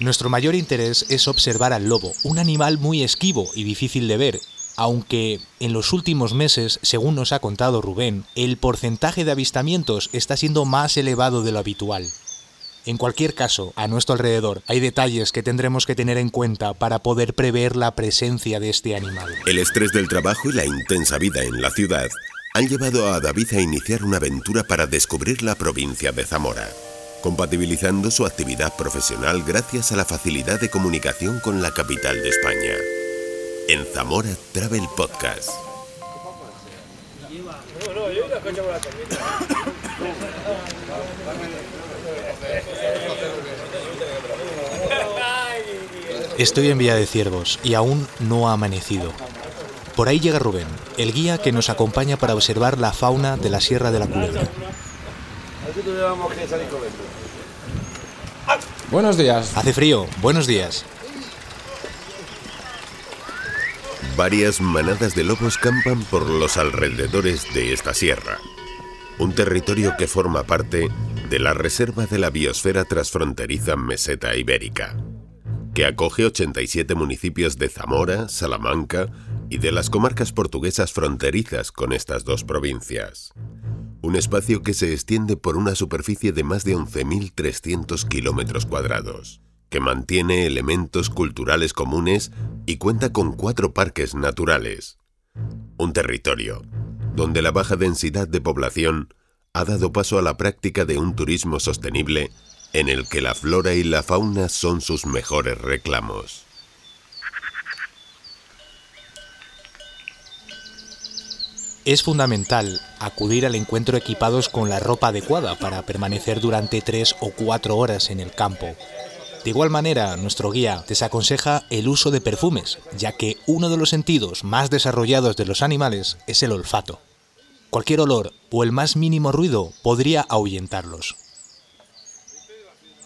Nuestro mayor interés es observar al lobo, un animal muy esquivo y difícil de ver, aunque en los últimos meses, según nos ha contado Rubén, el porcentaje de avistamientos está siendo más elevado de lo habitual. En cualquier caso, a nuestro alrededor hay detalles que tendremos que tener en cuenta para poder prever la presencia de este animal. El estrés del trabajo y la intensa vida en la ciudad han llevado a David a iniciar una aventura para descubrir la provincia de Zamora, compatibilizando su actividad profesional gracias a la facilidad de comunicación con la capital de España. En Zamora Travel Podcast. Estoy en Vía de Ciervos y aún no ha amanecido. Por ahí llega Rubén, el guía que nos acompaña para observar la fauna de la Sierra de la Culebra. Buenos días. Hace frío, buenos días. Varias manadas de lobos campan por los alrededores de esta sierra, un territorio que forma parte de la Reserva de la Biosfera Transfronteriza Meseta Ibérica, que acoge 87 municipios de Zamora, Salamanca y de las comarcas portuguesas fronterizas con estas dos provincias. Un espacio que se extiende por una superficie de más de 11.300 kilómetros cuadrados, que mantiene elementos culturales comunes y cuenta con cuatro parques naturales. Un territorio donde la baja densidad de población ha dado paso a la práctica de un turismo sostenible en el que la flora y la fauna son sus mejores reclamos. Es fundamental acudir al encuentro equipados con la ropa adecuada para permanecer durante tres o cuatro horas en el campo. De igual manera, nuestro guía desaconseja el uso de perfumes, ya que uno de los sentidos más desarrollados de los animales es el olfato. Cualquier olor o el más mínimo ruido podría ahuyentarlos.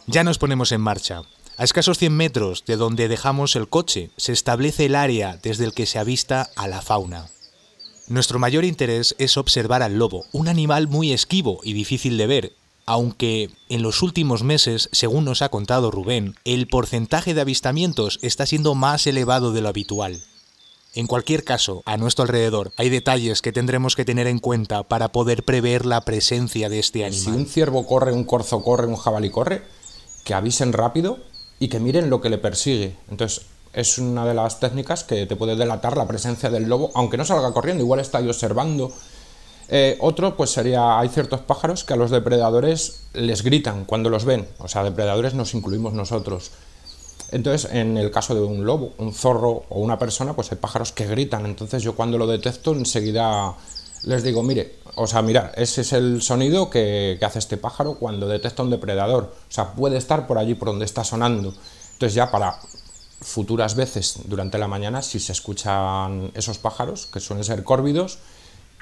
Ya nos ponemos en marcha. A escasos 100 metros de donde dejamos el coche se establece el área desde el que se avista a la fauna. Nuestro mayor interés es observar al lobo, un animal muy esquivo y difícil de ver, aunque en los últimos meses, según nos ha contado Rubén, el porcentaje de avistamientos está siendo más elevado de lo habitual. En cualquier caso, a nuestro alrededor hay detalles que tendremos que tener en cuenta para poder prever la presencia de este animal. Si un ciervo corre, un corzo corre, un jabalí corre, que avisen rápido y que miren lo que le persigue. Entonces, es una de las técnicas que te puede delatar la presencia del lobo, aunque no salga corriendo, igual está ahí observando. Eh, otro, pues sería, hay ciertos pájaros que a los depredadores les gritan cuando los ven, o sea, depredadores nos incluimos nosotros. Entonces, en el caso de un lobo, un zorro o una persona, pues hay pájaros que gritan. Entonces, yo cuando lo detecto, enseguida les digo, mire, o sea, mira, ese es el sonido que, que hace este pájaro cuando detecta un depredador. O sea, puede estar por allí por donde está sonando. Entonces, ya para futuras veces durante la mañana, si se escuchan esos pájaros, que suelen ser córvidos,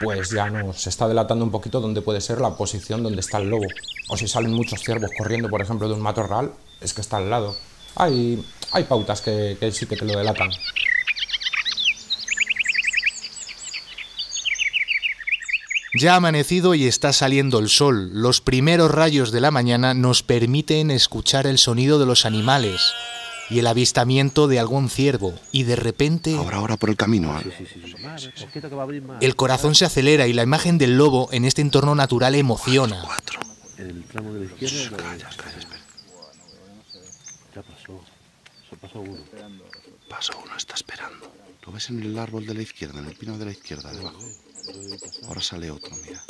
pues ya nos está delatando un poquito dónde puede ser la posición donde está el lobo. O si salen muchos ciervos corriendo, por ejemplo, de un matorral, es que está al lado. Hay, hay pautas que, sí que lo delatan. Ya ha amanecido y está saliendo el sol. Los primeros rayos de la mañana nos permiten escuchar el sonido de los animales y el avistamiento de algún ciervo y de repente Ahora, ahora por el camino. ¿eh? el corazón se acelera y la imagen del lobo en este entorno natural emociona. Cuatro. En el tramo de la izquierda. Calla, calla, espera. Ya pasó. Se pasó uno. Paso uno, está esperando. Lo ves en el árbol de la izquierda, en el pino de la izquierda, debajo. Ahora sale otro, mira.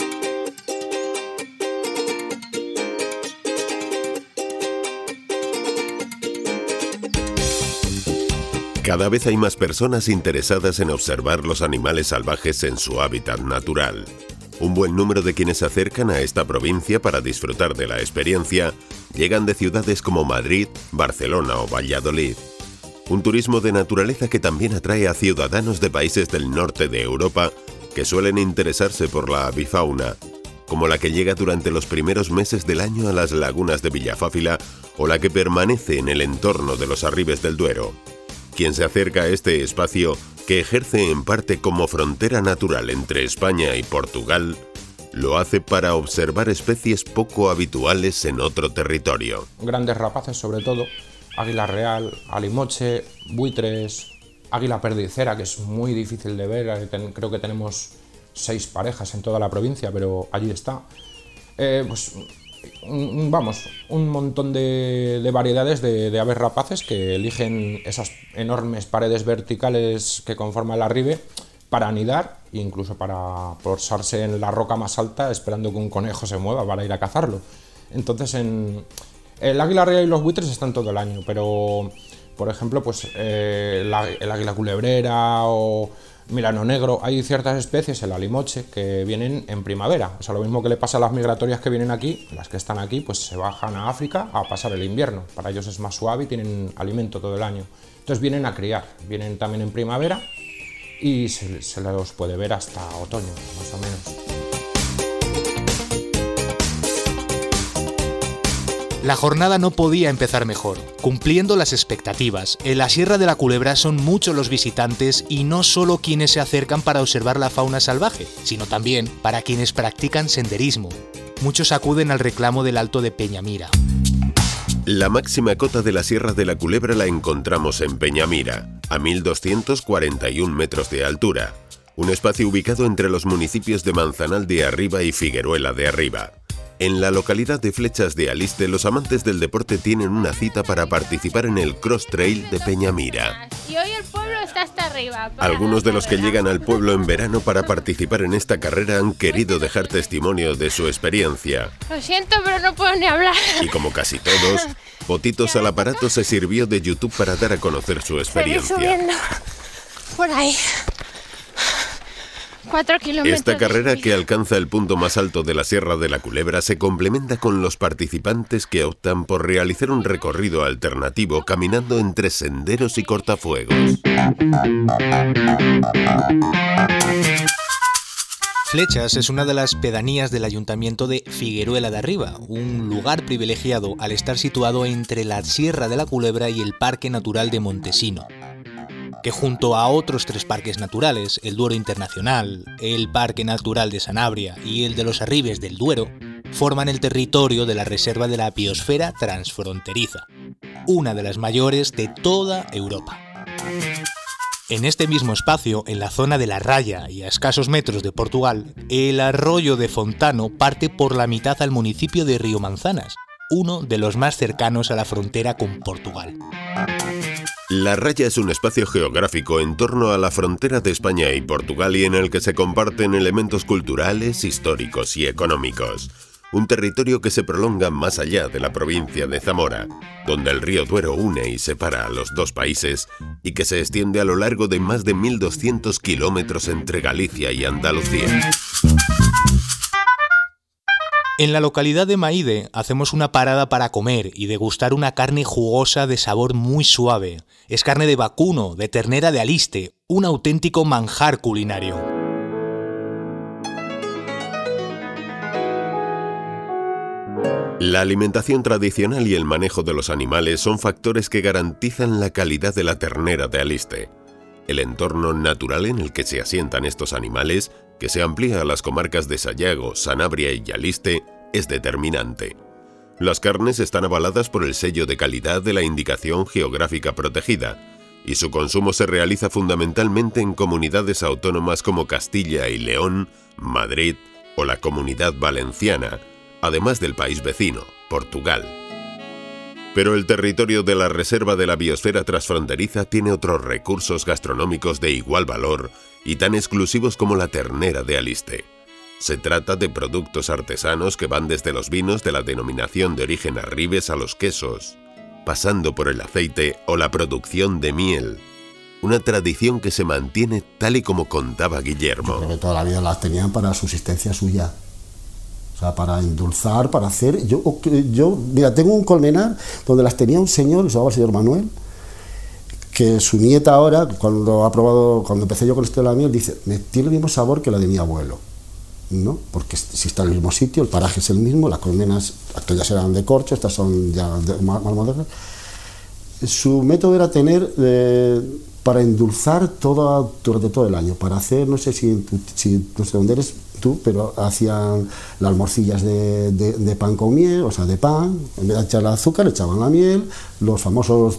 Cada vez hay más personas interesadas en observar los animales salvajes en su hábitat natural. Un buen número de quienes se acercan a esta provincia para disfrutar de la experiencia llegan de ciudades como Madrid, Barcelona o Valladolid. Un turismo de naturaleza que también atrae a ciudadanos de países del norte de Europa que suelen interesarse por la avifauna, como la que llega durante los primeros meses del año a las lagunas de Villafáfila o la que permanece en el entorno de los arribes del Duero. Quien se acerca a este espacio, que ejerce en parte como frontera natural entre España y Portugal, lo hace para observar especies poco habituales en otro territorio. Grandes rapaces sobre todo, águila real, alimoche, buitres, águila perdicera, que es muy difícil de ver, creo que tenemos seis parejas en toda la provincia, pero allí está. Eh, pues vamos, un montón de, variedades de, aves rapaces que eligen esas enormes paredes verticales que conforman la ribe para anidar e incluso para posarse en la roca más alta esperando que un conejo se mueva para ir a cazarlo. Entonces, en, el águila real y los buitres están todo el año, pero por ejemplo, pues eh, el águila culebrera o Milano negro, hay ciertas especies, el alimoche, que vienen en primavera. O sea, lo mismo que le pasa a las migratorias que vienen aquí, las que están aquí, pues se bajan a África a pasar el invierno. Para ellos es más suave y tienen alimento todo el año. Entonces vienen a criar, vienen también en primavera y se, se los puede ver hasta otoño, más o menos. La jornada no podía empezar mejor, cumpliendo las expectativas. En la Sierra de la Culebra son muchos los visitantes y no solo quienes se acercan para observar la fauna salvaje, sino también para quienes practican senderismo. Muchos acuden al reclamo del Alto de Peñamira. La máxima cota de la Sierra de la Culebra la encontramos en Peñamira, a 1241 metros de altura, un espacio ubicado entre los municipios de Manzanal de Arriba y Figueruela de Arriba. En la localidad de Flechas de Aliste, los amantes del deporte tienen una cita para participar en el Cross Trail de Peñamira. Y hoy el pueblo está hasta arriba. Algunos de los que llegan al pueblo en verano para participar en esta carrera han querido dejar testimonio de su experiencia. Lo siento, pero no puedo ni hablar. Y como casi todos, Potitos al aparato se sirvió de YouTube para dar a conocer su experiencia. Por ahí. Esta carrera que alcanza el punto más alto de la Sierra de la Culebra se complementa con los participantes que optan por realizar un recorrido alternativo caminando entre senderos y cortafuegos. Flechas es una de las pedanías del ayuntamiento de Figueruela de Arriba, un lugar privilegiado al estar situado entre la Sierra de la Culebra y el Parque Natural de Montesino que junto a otros tres parques naturales, el Duero Internacional, el Parque Natural de Sanabria y el de los Arribes del Duero, forman el territorio de la Reserva de la Biosfera Transfronteriza, una de las mayores de toda Europa. En este mismo espacio, en la zona de la Raya y a escasos metros de Portugal, el arroyo de Fontano parte por la mitad al municipio de Río Manzanas, uno de los más cercanos a la frontera con Portugal. La raya es un espacio geográfico en torno a la frontera de España y Portugal y en el que se comparten elementos culturales, históricos y económicos. Un territorio que se prolonga más allá de la provincia de Zamora, donde el río Duero une y separa a los dos países y que se extiende a lo largo de más de 1.200 kilómetros entre Galicia y Andalucía. En la localidad de Maide hacemos una parada para comer y degustar una carne jugosa de sabor muy suave. Es carne de vacuno, de ternera de aliste, un auténtico manjar culinario. La alimentación tradicional y el manejo de los animales son factores que garantizan la calidad de la ternera de aliste. El entorno natural en el que se asientan estos animales que se amplía a las comarcas de Sayago, Sanabria y Yaliste, es determinante. Las carnes están avaladas por el sello de calidad de la Indicación Geográfica Protegida, y su consumo se realiza fundamentalmente en comunidades autónomas como Castilla y León, Madrid o la Comunidad Valenciana, además del país vecino, Portugal. Pero el territorio de la Reserva de la Biosfera Transfronteriza tiene otros recursos gastronómicos de igual valor y tan exclusivos como la ternera de Aliste. Se trata de productos artesanos que van desde los vinos de la denominación de origen Arribes a los quesos, pasando por el aceite o la producción de miel. Una tradición que se mantiene tal y como contaba Guillermo. Yo toda la vida las tenían para subsistencia suya. O sea, para endulzar, para hacer. Yo, yo mira, tengo un colmenar donde las tenía un señor, se llamaba el señor Manuel, que su nieta ahora, cuando ha probado, cuando empecé yo con esto de la miel, dice, me tiene el mismo sabor que la de mi abuelo. ¿no? Porque si está en el mismo sitio, el paraje es el mismo, las colmenas, aquellas eran de corcho, estas son ya más, modernas. Su método era tener, eh, para endulzar todo, durante todo el año, para hacer, no sé si, si no sé dónde eres, pero hacían las morcillas de, pan con miel, o sea, de pan, en vez de echarle azúcar, echaban la miel, los famosos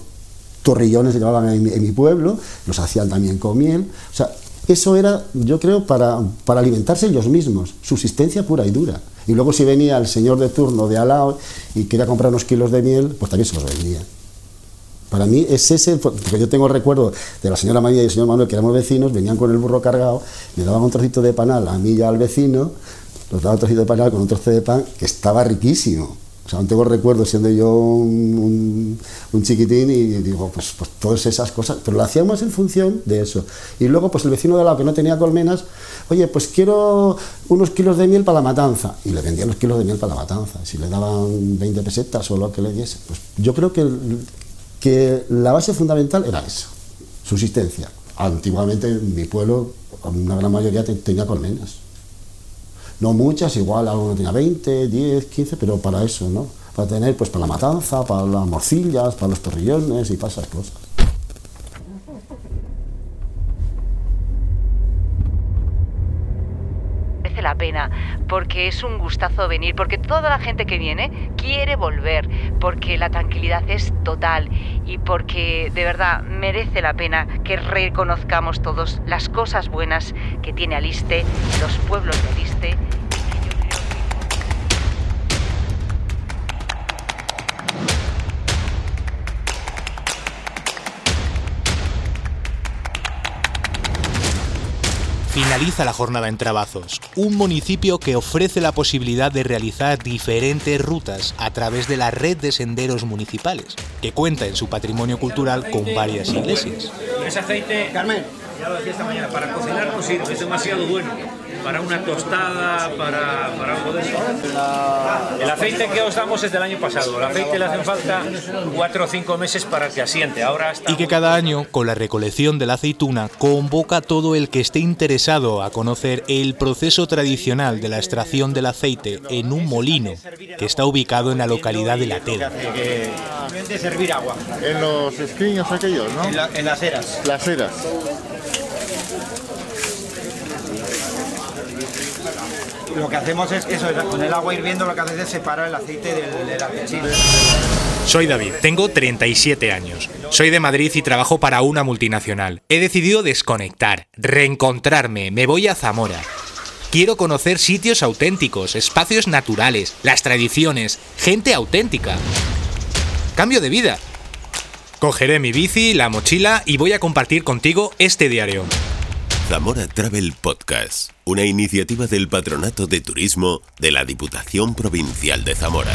torrillones que llamaban en, mi- pueblo, los hacían también con miel, o sea, eso era, yo creo, para, para alimentarse ellos mismos, subsistencia pura y dura. Y luego si venía el señor de turno de al lado y quería comprar unos kilos de miel, pues también se los vendía. Para mí es ese, porque yo tengo recuerdo de la señora María y el señor Manuel, que éramos vecinos, venían con el burro cargado, me daban un trocito de panal a mí y al vecino, nos daban un trocito de panal con un trozo de pan que estaba riquísimo. O sea, aún tengo recuerdo siendo yo un, un- un chiquitín y digo, pues, pues todas esas cosas, pero lo hacíamos en función de eso. Y luego, pues el vecino de lado que no tenía colmenas, oye, pues quiero unos kilos de miel para la matanza. Y le vendía los kilos de miel para la matanza. Si le daban 20 pesetas o lo que le diese. Pues yo creo que, que la base fundamental era eso, subsistencia. Antiguamente en mi pueblo, una gran mayoría te- tenía colmenas. No muchas, igual alguno tenía 20, 10, 15, pero para eso, ¿no? Para tener, pues, para la matanza, para las morcillas, para los torrillones y para esas cosas. la pena, porque es un gustazo venir, porque toda la gente que viene quiere volver, porque la tranquilidad es total y porque de verdad merece la pena que reconozcamos todos las cosas buenas que tiene Aliste, los pueblos de Aliste. Finaliza la jornada en Trabazos, un municipio que ofrece la posibilidad de realizar diferentes rutas a través de la red de senderos municipales, que cuenta en su patrimonio cultural con varias iglesias. Ese aceite, Carmen, ya lo decía esta mañana, para cocinar no sirve, es demasiado bueno. Para una tostada, para, para algo de eso. El aceite que os damos es del año pasado. El aceite le hacen falta cuatro o cinco meses para que asiente. Ahora Y que cada año, con la recolección de la aceituna, convoca a todo el que esté interesado a conocer el proceso tradicional de la extracción del aceite en un molino que está ubicado en la localidad de La Tela. de servir agua. En los escriños aquellos, ¿no? En, la- en las eras. Las eras. Lo que hacemos es eso, con el agua hirviendo lo que haces es separar el aceite del, del aceite. Soy David, tengo 37 años. Soy de Madrid y trabajo para una multinacional. He decidido desconectar, reencontrarme, me voy a Zamora. Quiero conocer sitios auténticos, espacios naturales, las tradiciones, gente auténtica. Cambio de vida. Cogeré mi bici, la mochila y voy a compartir contigo este diario. Zamora Travel Podcast, una iniciativa del Patronato de Turismo de la Diputación Provincial de Zamora.